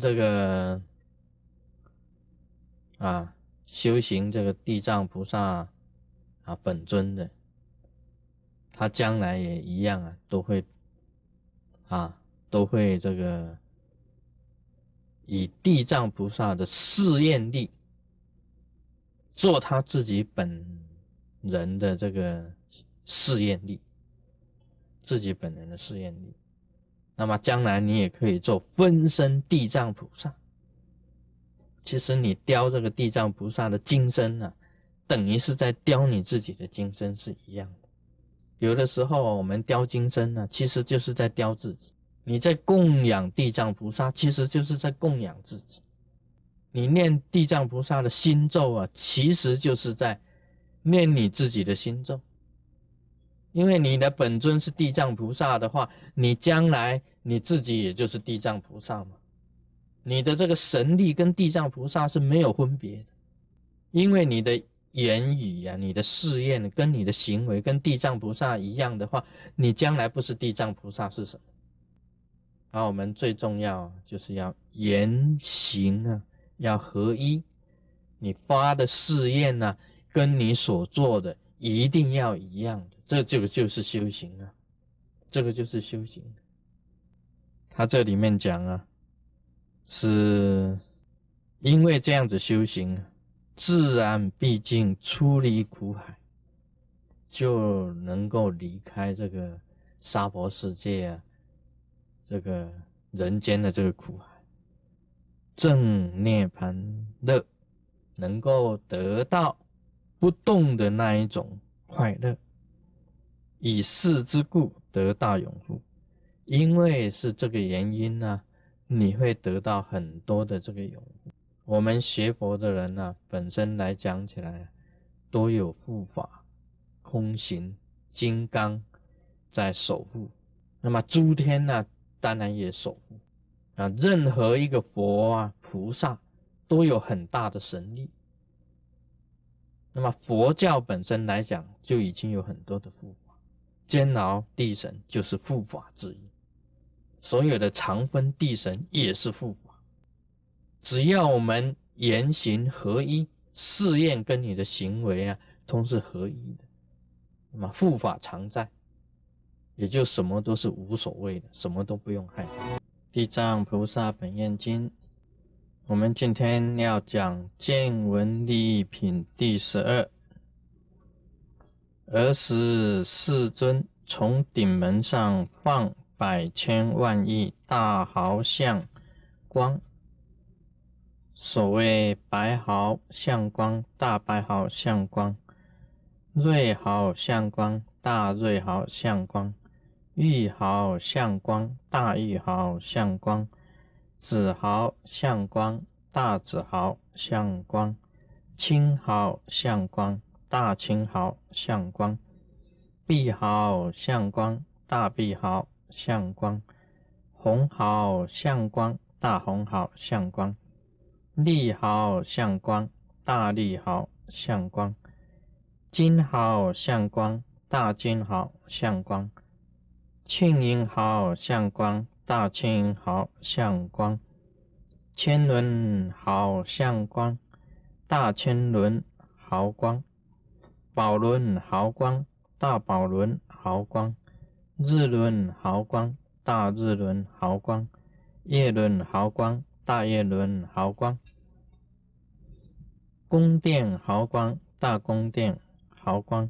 这个啊修行这个地藏菩萨啊本尊的，他将来也一样啊，都会啊都会这个以地藏菩萨的试验力做他自己本人的这个试验力，自己本人的试验力。那么将来你也可以做分身地藏菩萨。其实你雕这个地藏菩萨的金身呢，等于是在雕你自己的金身是一样的。有的时候我们雕金身呢，其实就是在雕自己。你在供养地藏菩萨，其实就是在供养自己。你念地藏菩萨的心咒啊，其实就是在念你自己的心咒。因为你的本尊是地藏菩萨的话，你将来你自己也就是地藏菩萨嘛。你的这个神力跟地藏菩萨是没有分别的，因为你的言语呀、你的誓愿跟你的行为跟地藏菩萨一样的话，你将来不是地藏菩萨是什么？而我们最重要就是要言行啊要合一，你发的誓愿呢，跟你所做的一定要一样的。这就就是修行啊，这个就是修行。他这里面讲啊，是因为这样子修行，自然毕竟出离苦海，就能够离开这个娑婆世界啊，这个人间的这个苦海，正涅盘乐，能够得到不动的那一种快乐。以事之故得大永福，因为是这个原因呢，你会得到很多的这个永福。我们学佛的人呢，本身来讲起来，都有护法、空行、金刚在守护。那么诸天呢，当然也守护啊。任何一个佛啊、菩萨都有很大的神力。那么佛教本身来讲，就已经有很多的护法。煎熬地神就是护法之一，所有的长分地神也是护法。只要我们言行合一，试验跟你的行为啊，都是合一的，那么护法常在，也就什么都是无所谓的，什么都不用害怕。地藏菩萨本愿经，我们今天要讲见闻利益品第十二。儿时世尊从顶门上放百千万亿大毫相光，所谓白毫相光、大白毫相光、瑞毫相光、大瑞毫相光、玉毫相光、大玉毫相光、紫毫相光、大紫毫相光、青毫相光。大青毫相光，碧毫相光，大碧毫相光，红毫相光，大红毫相光，绿毫相光，大绿毫相光，金毫相光，大金毫相光，庆银毫相光，大青银毫相光，千轮毫相光，大千轮毫光。宝轮毫光，大宝轮毫光；日轮毫光，大日轮毫光；夜轮毫光，大夜轮毫光；宫殿毫光，大宫殿毫光；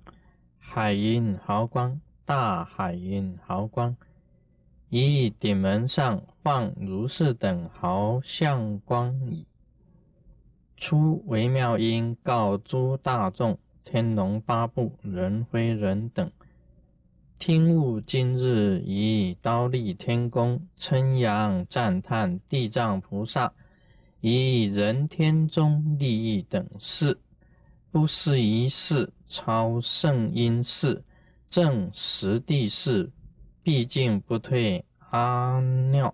海云毫光，大海云毫光。以顶门上放如是等毫相光矣。出微妙音，告诸大众。天龙八部、人非人等，听悟今日以刀立天宫，称扬赞叹地藏菩萨，以人天中利益等事，不思一事，超圣因事，正实地事，毕竟不退阿耨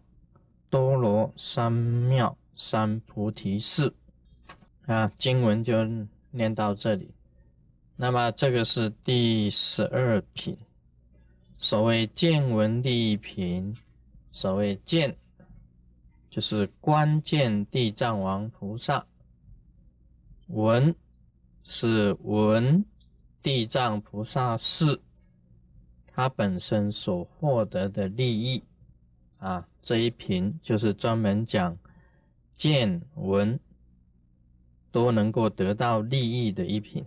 多罗三藐三菩提寺。啊，经文就念到这里。那么这个是第十二品，所谓见闻第一品，所谓见，就是观见地藏王菩萨。闻是闻地藏菩萨是他本身所获得的利益啊，这一品就是专门讲见闻都能够得到利益的一品。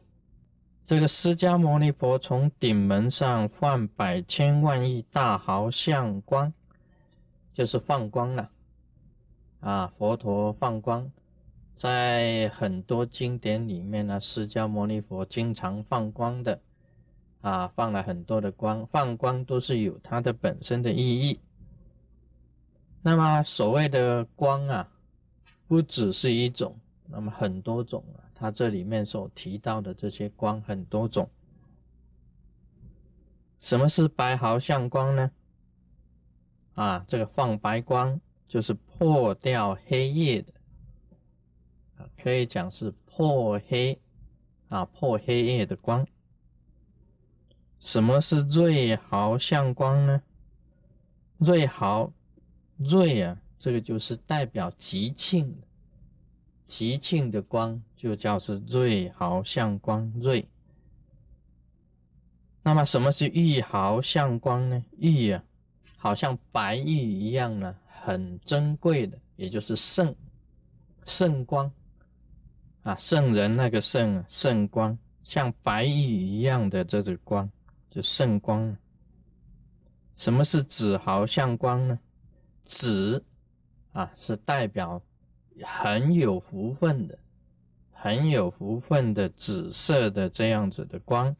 这个释迦牟尼佛从顶门上放百千万亿大毫相光，就是放光了啊，佛陀放光。在很多经典里面呢，释迦牟尼佛经常放光的，啊，放了很多的光，放光都是有它的本身的意义。那么所谓的光啊，不只是一种，那么很多种啊，它这里面所提到的这些光很多种。什么是白毫相光呢？啊，这个放白光就是破掉黑夜的。可以讲是破黑啊，破黑夜的光。什么是瑞毫相光呢？瑞毫，瑞啊，这个就是代表吉庆，吉庆的光就叫是瑞毫相光。瑞。那么什么是玉毫相光呢？玉啊，好像白玉一样呢，很珍贵的，也就是圣圣光。啊，圣人那个圣啊圣光，像白玉一样的这个光，就圣光。什么是紫毫相光呢？紫啊，是代表很有福分的，很有福分的紫色的这样子的光。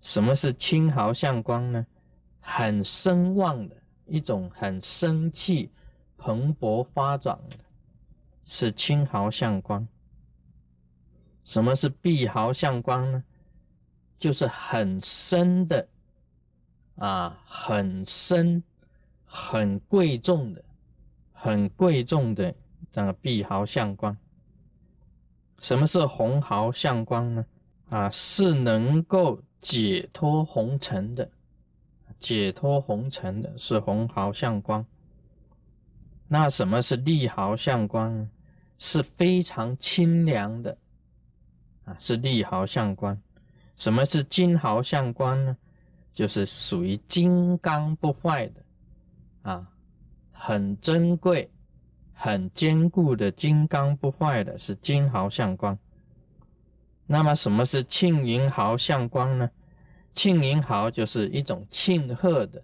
什么是青毫相光呢？很声望的一种，很生气、蓬勃发展的，是青毫相光。什么是碧毫相光呢？就是很深的，啊，很深、很贵重的、很贵重的那个碧毫相光。什么是红毫相光呢？啊，是能够解脱红尘的，解脱红尘的是红毫相光。那什么是绿毫相光呢？是非常清凉的。啊，是利毫相光。什么是金毫相光呢？就是属于金刚不坏的，啊，很珍贵、很坚固的金刚不坏的，是金毫相光。那么什么是庆银毫相光呢？庆银毫就是一种庆贺的、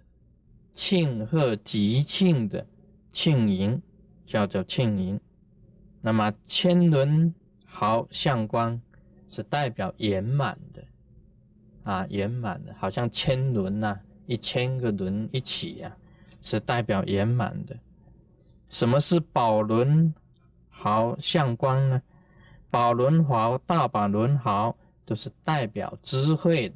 庆贺吉庆的庆银，叫做庆银。那么千轮毫相光。是代表圆满的，啊，圆满的，好像千轮呐，一千个轮一起呀，是代表圆满的。什么是宝轮毫相光呢？宝轮毫、大宝轮毫都是代表智慧的，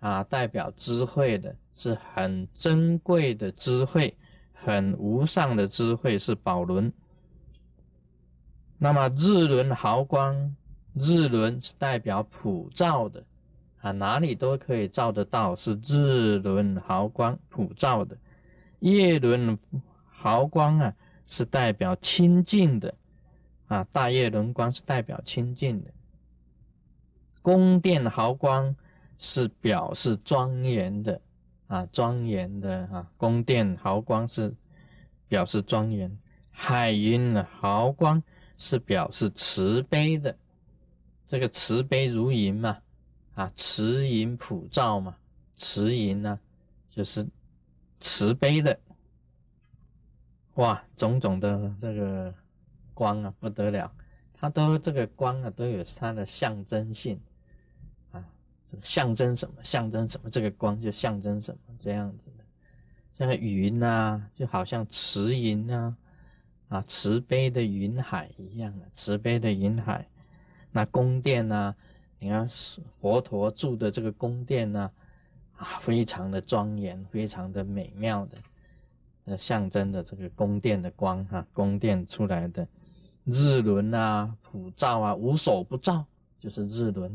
啊，代表智慧的，是很珍贵的智慧，很无上的智慧，是宝轮。那么日轮毫光。日轮是代表普照的，啊，哪里都可以照得到，是日轮毫光普照的。夜轮毫光啊，是代表清净的，啊，大夜轮光是代表清净的。宫殿毫光是表示庄严的，啊，庄严的啊，宫殿毫光是表示庄严。海云毫光是表示慈悲的。这个慈悲如云嘛，啊，慈银普照嘛，慈银呢，就是慈悲的，哇，种种的这个光啊，不得了，它都这个光啊，都有它的象征性啊，这个象征什么？象征什么？这个光就象征什么？这样子的，像云呐，就好像慈银啊，啊，慈悲的云海一样啊，慈悲的云海。那宫殿呢？你看佛陀住的这个宫殿呢，啊，非常的庄严，非常的美妙的，呃，象征的这个宫殿的光哈，宫殿出来的日轮啊，普照啊，无所不照，就是日轮；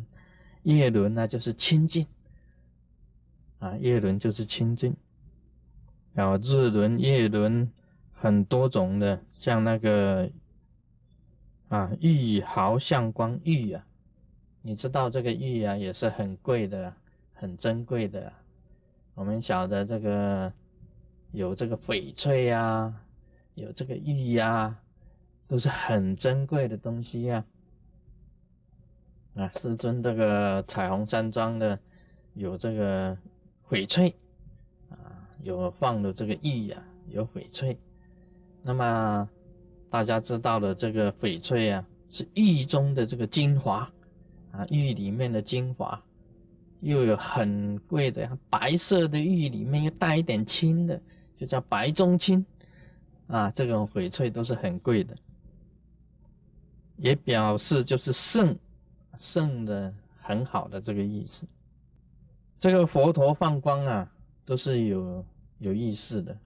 夜轮呢，就是清净啊，夜轮就是清净。然后日轮、夜轮、很多种的，像那个啊玉毫相光玉啊，你知道这个玉啊也是很贵的，很珍贵的。我们晓得这个有这个翡翠呀，有这个玉呀，都是很珍贵的东西呀。啊，师尊这个彩虹山庄的有这个翡翠啊，有放的这个玉呀，有翡翠。那么大家知道的这个翡翠啊，是玉中的这个精华啊，玉里面的精华，又有很贵的白色的玉里面又带一点青的，就叫白中青啊，这种翡翠都是很贵的，也表示就是圣圣的很好的这个意思。这个佛陀放光啊，都是有有意思的。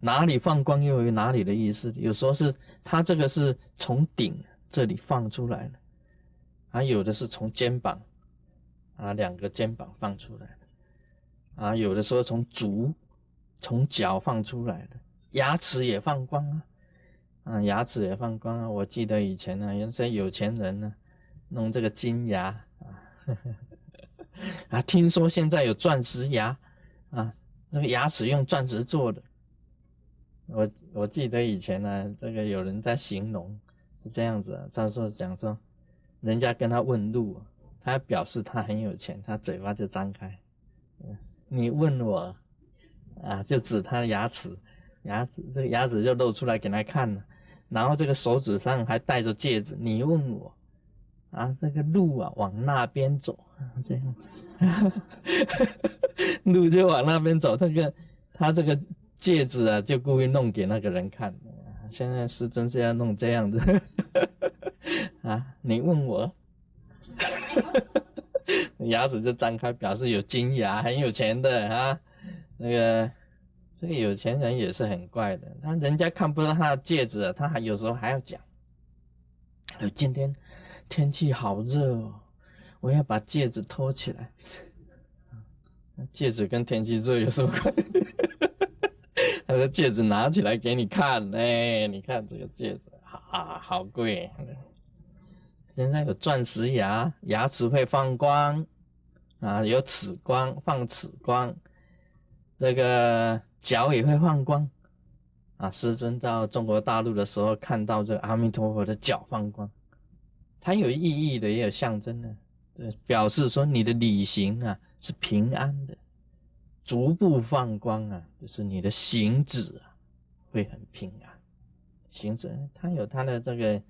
哪里放光又有哪里的意思，有时候是它这个是从顶这里放出来的，还有的是从肩膀啊两个肩膀放出来的，啊有的时候从足从脚放出来的，牙齿也放光啊，啊牙齿也放光啊，我记得以前呢有些有钱人呢弄这个金牙啊，啊听说现在有钻石牙啊，那个牙齿用钻石做的。我我记得以前呢，这个有人在形容是这样子，他说讲说，人家跟他问路，他表示他很有钱，他嘴巴就张开，你问我，啊，就指他牙齿，牙齿这个牙齿就露出来给他看了，然后这个手指上还戴着戒指，你问我，啊，这个路啊往那边走，这样，路就往那边走，这个他这个。戒指啊，就故意弄给那个人看。现在是真是要弄这样子啊？你问我，牙齿就张开，表示有金牙，很有钱的啊。那个这个有钱人也是很怪的，他人家看不到他的戒指，他还有时候还要讲：“今天天气好热哦，我要把戒指脱起来。”戒指跟天气热有什么关系？他的戒指拿起来给你看，哎，你看这个戒指，啊，好贵。现在有钻石牙，牙齿会放光，啊，有齿光，放齿光。这个脚也会放光，啊，师尊到中国大陆的时候，看到这阿弥陀佛的脚放光，它有意义的，也有象征的，对，表示说你的旅行啊是平安的。逐步放光啊，就是你的行止啊，会很平安。行止，它有它的这个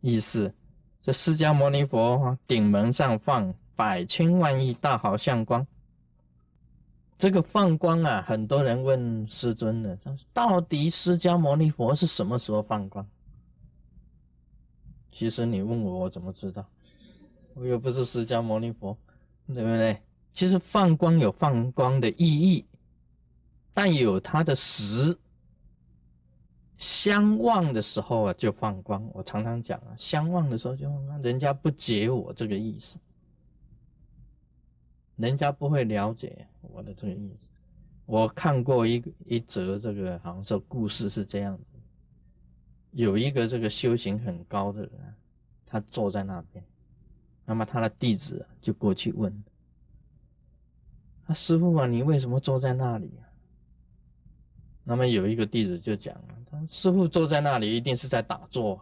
意思。这释迦牟尼佛顶门上放百千万亿大好相光，这个放光啊，很多人问师尊呢，到底释迦牟尼佛是什么时候放光？其实你问我，我怎么知道？我又不是释迦牟尼佛，对不对？其实放光有放光的意义，但有它的时相望的时候啊，就放光。我常常讲啊，相望的时候就放光，人家不解我这个意思，人家不会了解我的这个意思。我看过一一则这个好像是故事是这样子，有一个这个修行很高的人，他坐在那边，那么他的弟子就过去问。啊，师傅啊，你为什么坐在那里？那么有一个弟子就讲，他师傅坐在那里一定是在打坐，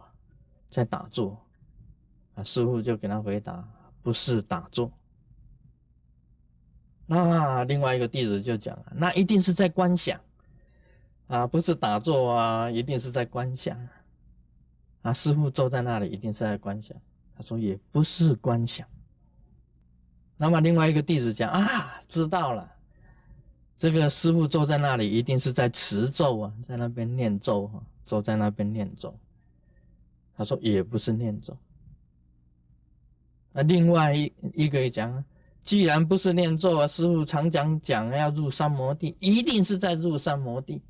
在打坐。啊，师傅就给他回答，不是打坐。那另外一个弟子就讲，那一定是在观想，啊，不是打坐啊，一定是在观想。啊，师傅坐在那里一定是在观想。他说也不是观想。那么另外一个弟子讲啊，知道了，这个师傅坐在那里一定是在持咒啊，在那边念咒啊，坐在那边念咒。他说也不是念咒。那另外一一个讲，既然不是念咒啊，师傅常讲讲要入三摩地，一定是在入三摩地。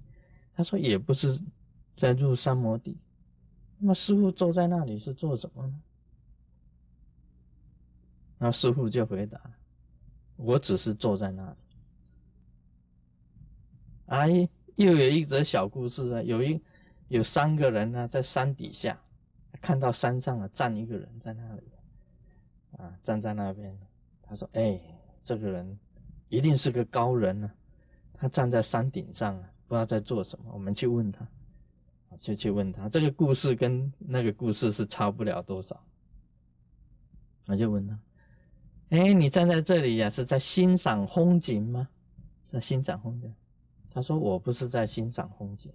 他说也不是在入三摩地。那么师傅坐在那里是做什么呢？那师傅就回答：“我只是坐在那里。”哎，又有一则小故事啊，有一有三个人呢在山底下，看到山上啊站一个人在那里，啊站在那边。他说：“哎，这个人一定是个高人呢，他站在山顶上啊，不知道在做什么。我们去问他，就去问他。这个故事跟那个故事是差不了多少。我就问他：，哎，你站在这里呀，是在欣赏风景吗？是在欣赏风景？他说：我不是在欣赏风景。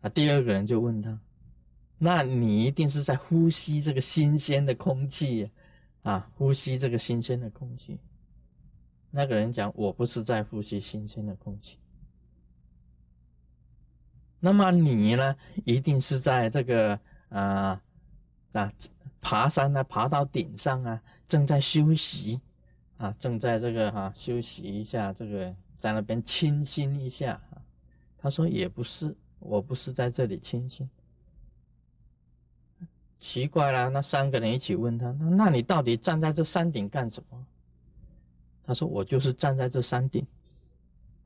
啊，第二个人就问他：，那你一定是在呼吸这个新鲜的空气。”啊，呼吸这个新鲜的空气。那个人讲：“我不是在呼吸新鲜的空气。”那么你呢？一定是在这个啊啊爬山呢，爬到顶上啊，正在休息啊，正在这个哈休息一下，这个在那边清新一下。他说：“也不是，我不是在这里清新。”奇怪了，那三个人一起问他：“那那你到底站在这山顶干什么？”他说：“我就是站在这山顶。”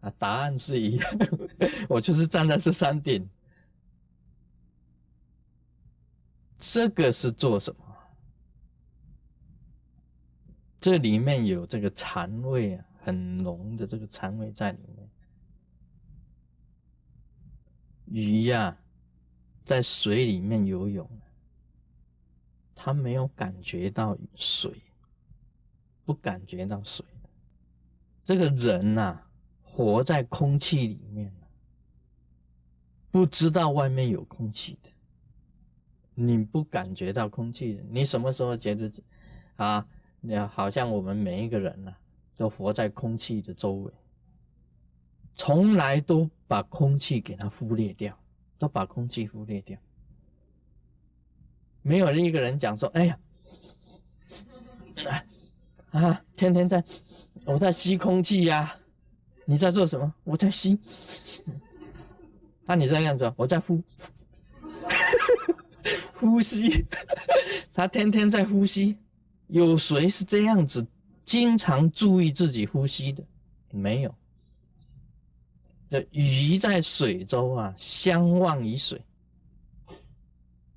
啊，答案是一样，我就是站在这山顶。这个是做什么？这里面有这个禅味啊，很浓的这个禅味在里面。鱼呀，在水里面游泳。他没有感觉到水，不感觉到水。这个人呐，活在空气里面不知道外面有空气的。你不感觉到空气，你什么时候觉得啊？你好像我们每一个人呐，都活在空气的周围，从来都把空气给它忽略掉，都把空气忽略掉。没有一个人讲说：“哎呀，啊，天天在，我在吸空气呀，你在做什么？我在吸。那你在干什么？我在呼，呼吸。他天天在呼吸。有谁是这样子，经常注意自己呼吸的？没有。鱼在水中啊，相忘于水。”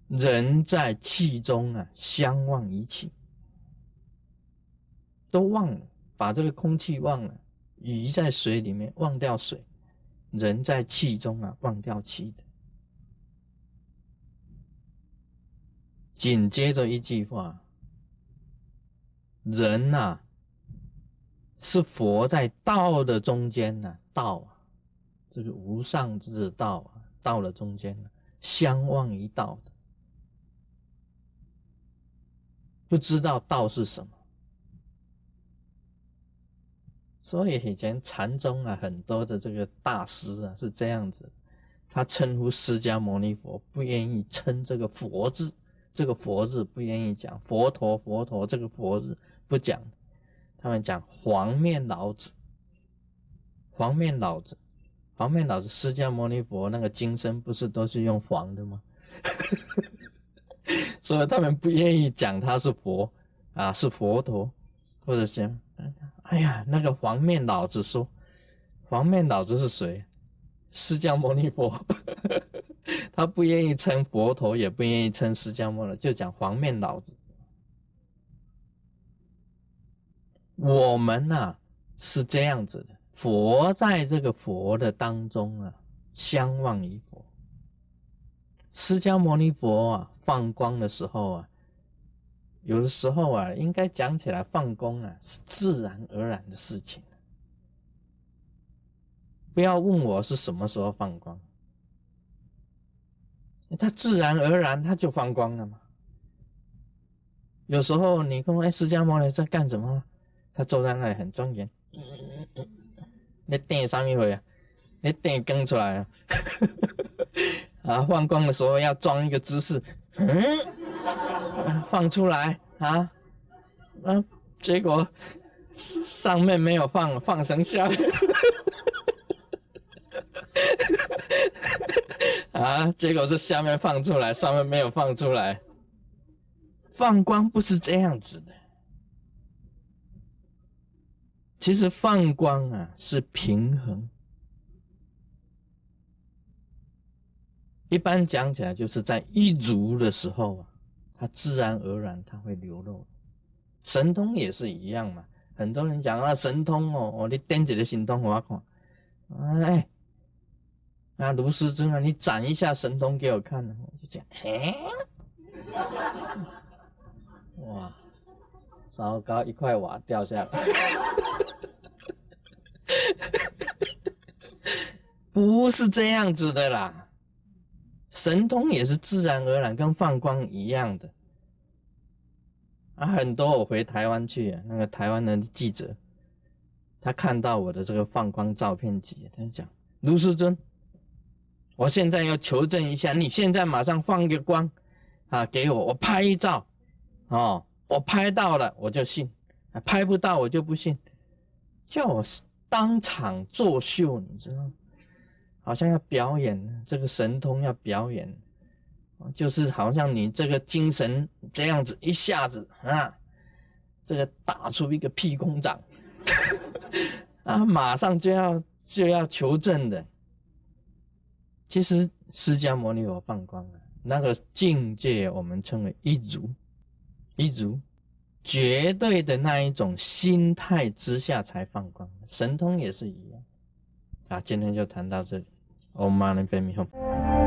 人在气中啊，相忘于气，都忘了，把这个空气忘了。鱼在水里面忘掉水，人在气中啊，忘掉气的。紧接着一句话，人呐，是佛在道的中间呢，道啊，这个无上之道啊，道的中间呢，相忘于道的。不知道道是什么，所以以前禅宗啊，很多的这个大师啊是这样子，他称呼释迦牟尼佛，不愿意称这个佛字，这个佛字不愿意讲，佛陀佛陀这个佛字不讲，他们讲黄面老子，黄面老子，黄面老子，释迦牟尼佛那个金身不是都是用黄的吗？所以他们不愿意讲他是佛啊，是佛陀，或者讲，哎呀，那个黄面老子说，黄面老子是谁？释迦牟尼佛，他不愿意称佛陀，也不愿意称释迦牟尼，就讲黄面老子。我们呐是这样子的，佛在这个佛的当中啊，相忘于佛。释迦牟尼佛啊，放光的时候啊，有的时候啊，应该讲起来，放光啊是自然而然的事情。不要问我是什么时候放光，他自然而然他就放光了嘛。有时候你跟我哎，释迦牟尼在干什么？他坐在那里很庄严。你电上一回啊，你电跟出来啊。啊，放光的时候要装一个姿势，嗯，放出来啊，啊，结果上面没有放，放成下面，啊，结果是下面放出来，上面没有放出来。放光不是这样子的，其实放光啊是平衡。一般讲起来，就是在一如的时候啊，它自然而然它会流露。神通也是一样嘛。很多人讲啊，神通哦，哦，你点几个神通我要看，哎，啊，卢师尊啊，你展一下神通给我看呢，我就讲，嘿，哇，糟糕，一块瓦掉下来，不是这样子的啦，神通也是自然而然，跟放光一样的。啊，很多我回台湾去，那个台湾的记者，他看到我的这个放光照片集，他就讲：卢世尊，我现在要求证一下，你现在马上放个光啊给我，我拍一照，哦，我拍到了我就信，拍不到我就不信，叫我当场作秀，你知道，好像要表演这个神通要表演。就是好像你这个精神这样子一下子啊，这个打出一个屁空掌，啊，马上就要就要求证的。其实释迦牟尼佛放光了，那个境界我们称为一如，一如绝对的那一种心态之下才放光。神通也是一样。啊，今天就谈到这里。Om Mani Padme Hum。